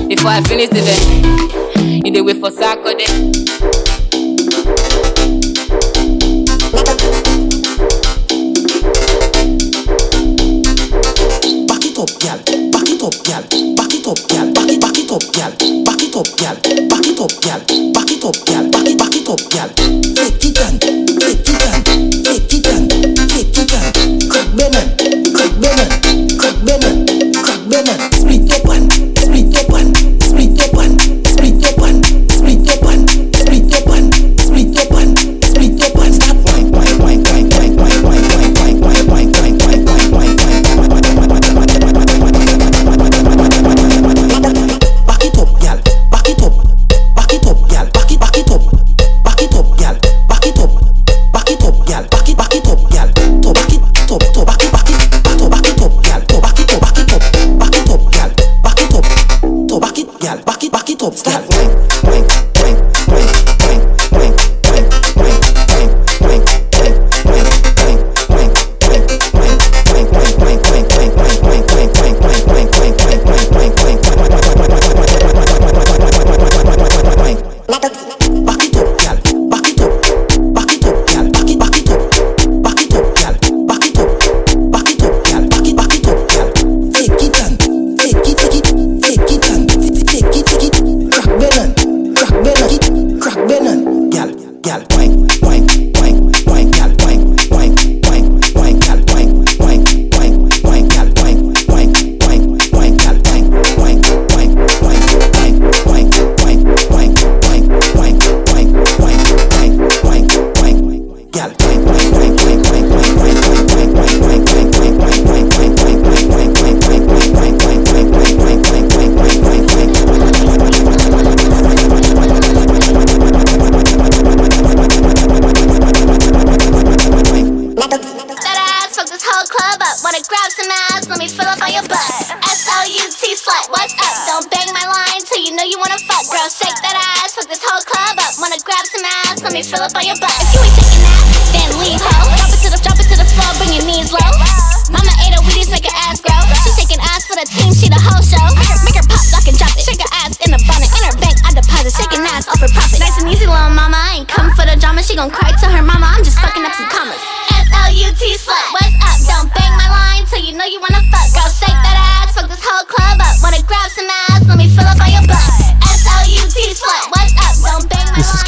Before I finish the best, you dey wait for sack or this. up, gal. Back it up, gal. Back it up, gal. Back it, back it up, gal. Back it up, gal. Back it up, gal. Back it up, gal. Back it, back it up, gal. Fake it and fake it.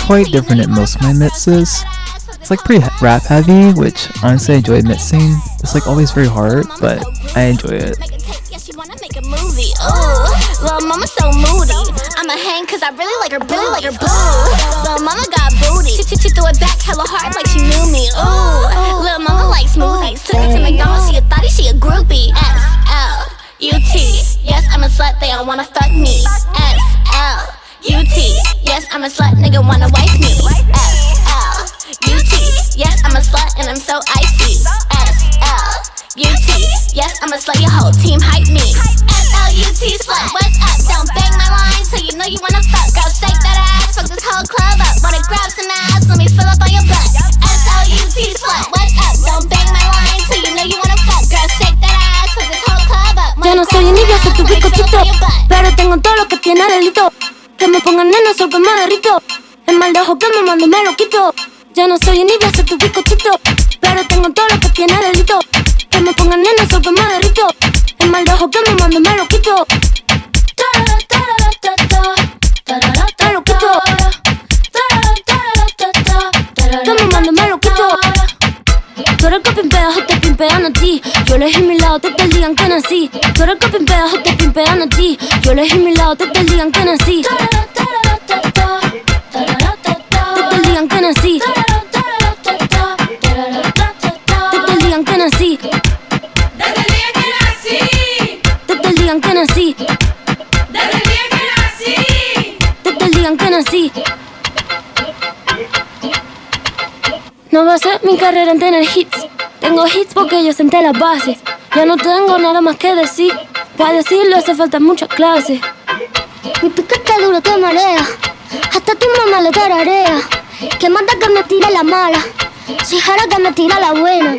Quite different in most of my mixes. It's like pretty rap heavy, which honestly I enjoy mixing. It's like always very hard, but I enjoy it. little mama so moody. I'ma hang cause I really like her, really like her boo. Little mama got booty. She, she, she threw it back hella hard like she knew me. Ooh, little mama likes smoothies. Took her to McDonald's, she a thotty, she a groupie. S L U T. Yes, I'm a slut, they all wanna fuck me. L I'm a slut, nigga wanna wife me. S L U T. Yes, I'm a slut and I'm so icy. S L U T. Yes, I'm a slut, your whole team hype me. S L U T slut, what's up? Don't bang my line till you know you wanna fuck. Girl, shake that ass, fuck this whole club up. Wanna grab some ass, let me fill up on your butt. S L U T slut, what's up? Don't bang my line till you know you wanna fuck. Girl, shake that ass, fuck this whole club up. Ya no soy envidia, soy tu bizcochito Pero tengo todo lo que tiene delito pongan nena, sol que me derrito. El mal de ojo que me mando me lo quito. Ya no soy envidia, soy tu bizcochito Pero tengo todo lo que tiene delito el día en que nací. Tú eres que pimpeas o te pimpean a ti. Yo elegí mi lado el día en que nací. El día en que nací. El día en que nací. Desde el día que nací. El día en que nací. Desde el día que nací. El día en que nací. No va a ser mi carrera en tener hits. Tengo hits porque yo senté las bases. Ya no tengo nada más que decir. Para decirlo hace falta muchas clases. Mi piquete duro te marea. Hasta tu mamá le tararea. Que manda que me tire la mala. Soy jara que me tira la buena.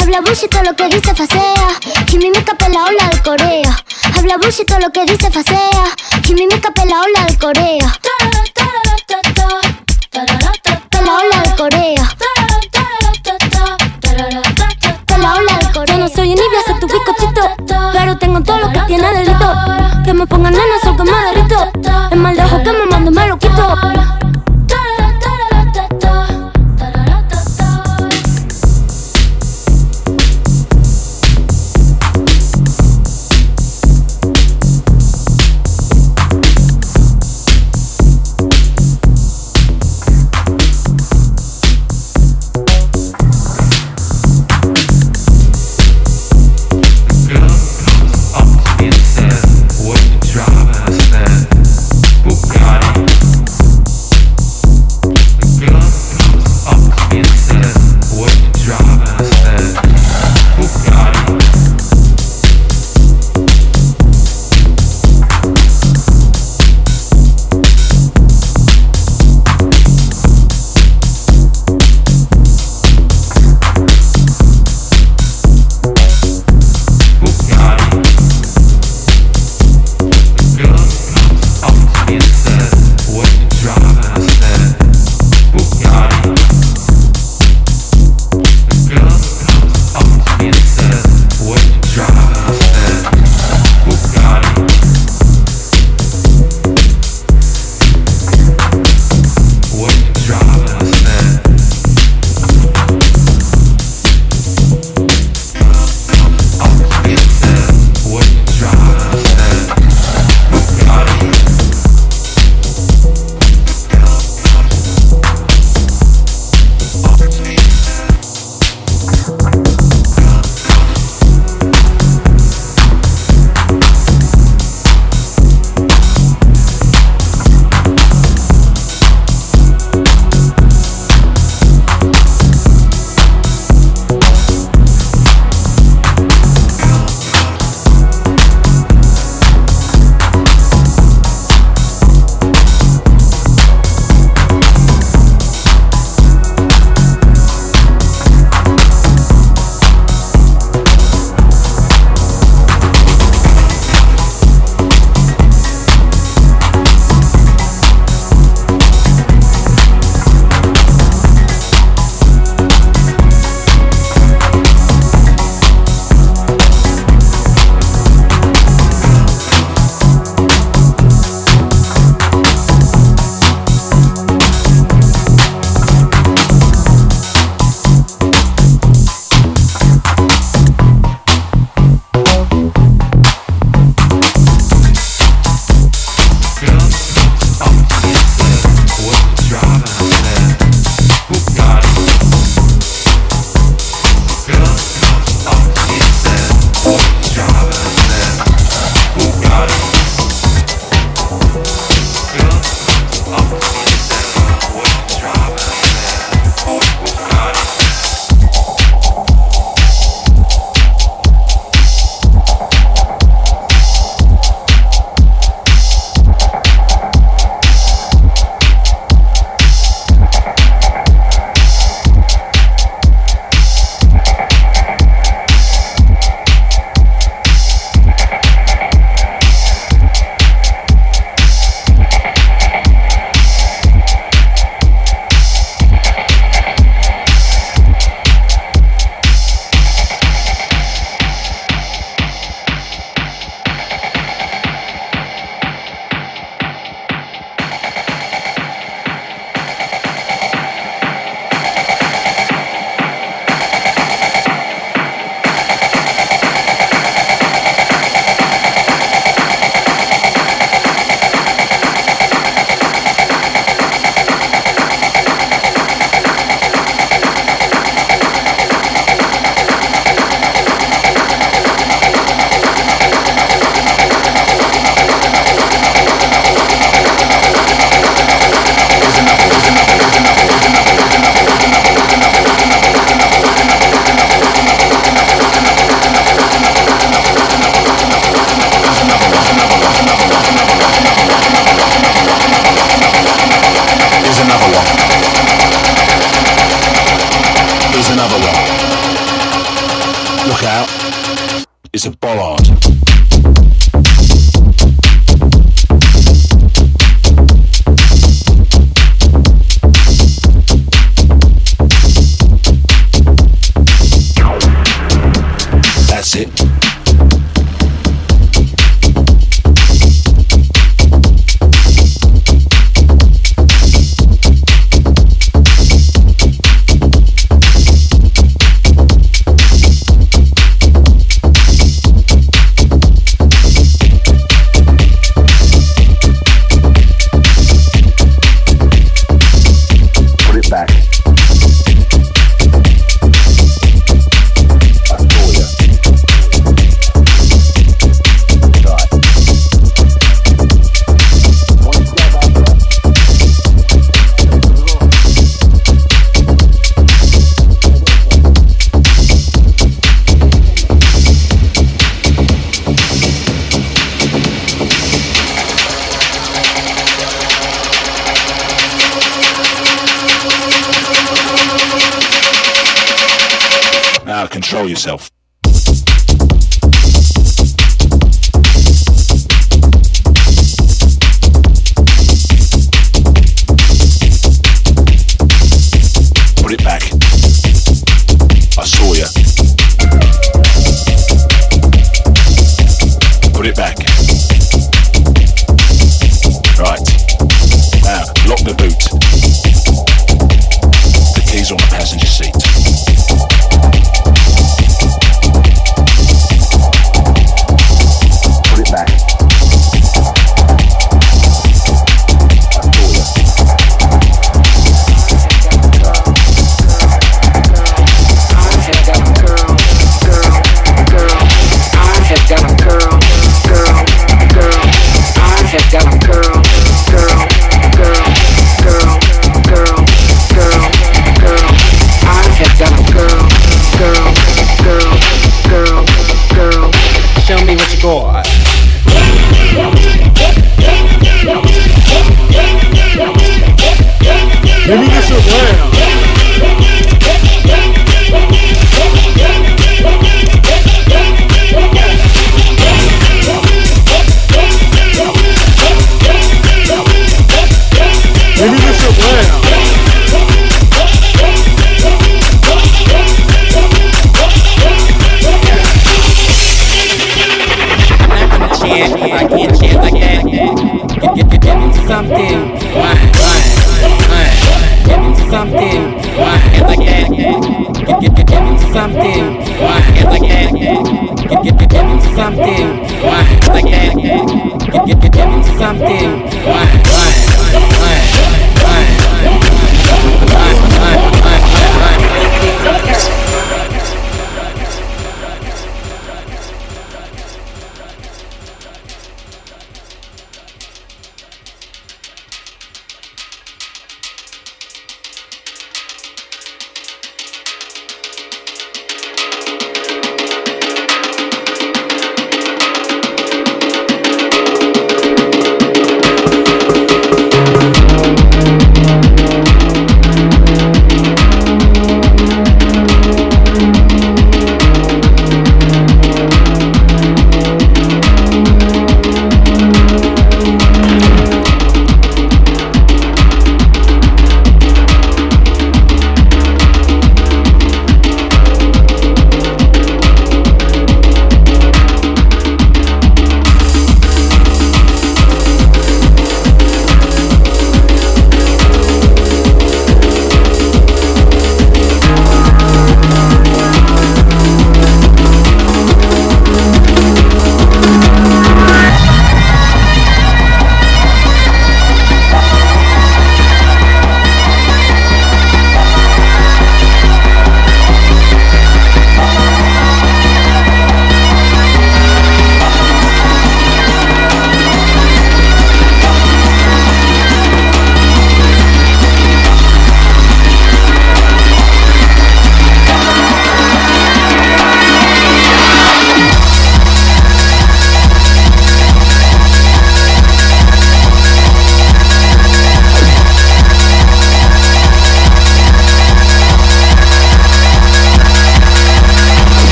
Habla bullshit todo lo que dice facea. Quimimica la ola de Corea. Habla bullshit todo lo que dice facea. Quimimica la ola de Corea. La ola de Corea. No soy envidia, soy tu bizcochito. Pero tengo todo lo que tiene delito. Que me pongan nena, sol que me derrito. El mal de ojo que me mando me lo quito.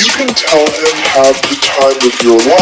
you can tell him have the time of your life.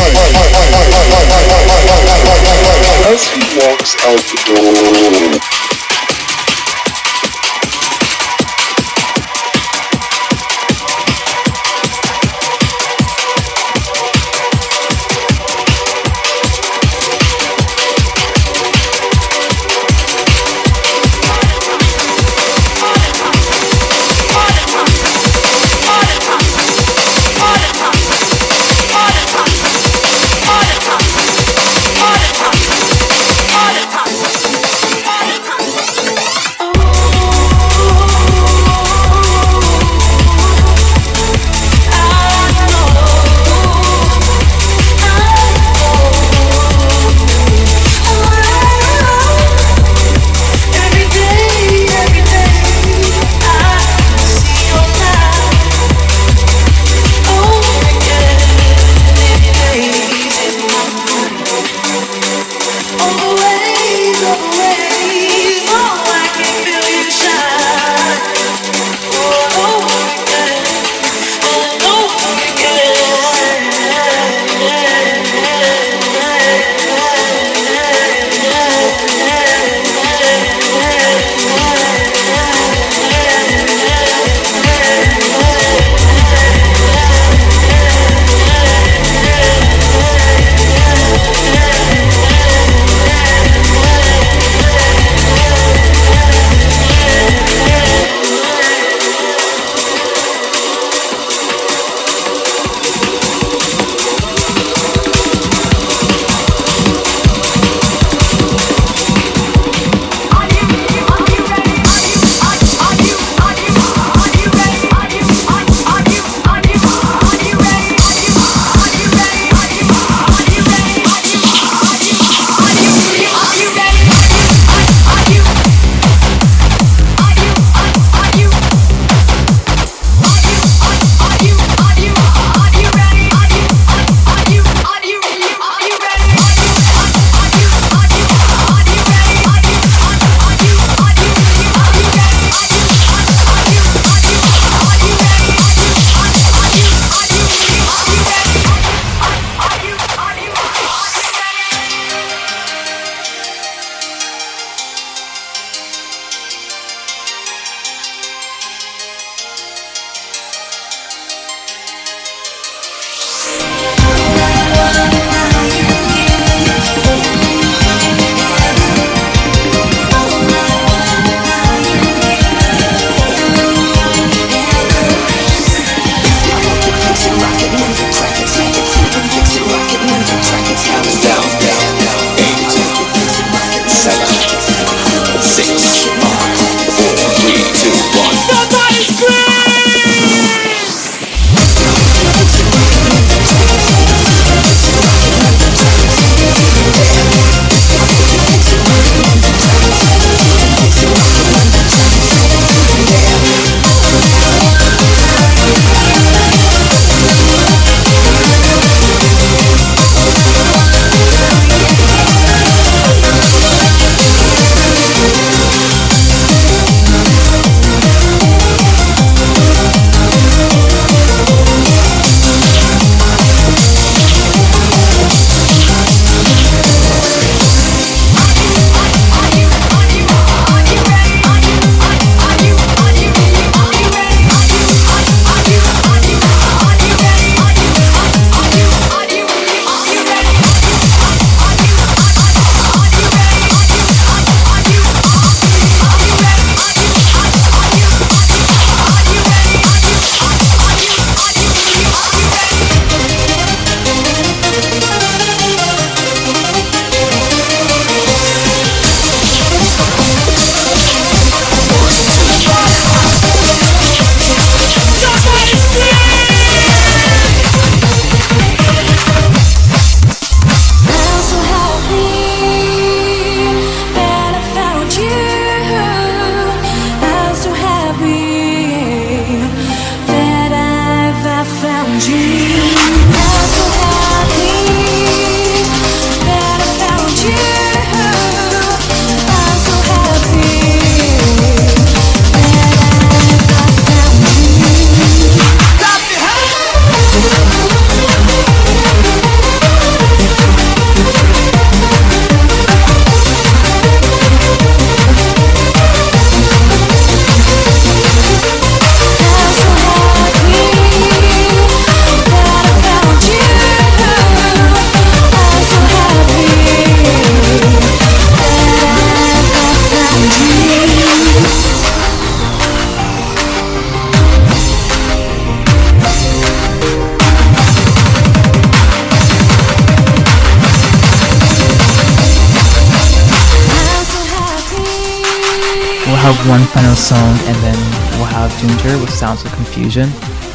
one final song and then we'll have Ginger with Sounds of Confusion.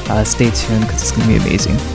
Uh, stay tuned because it's going to be amazing.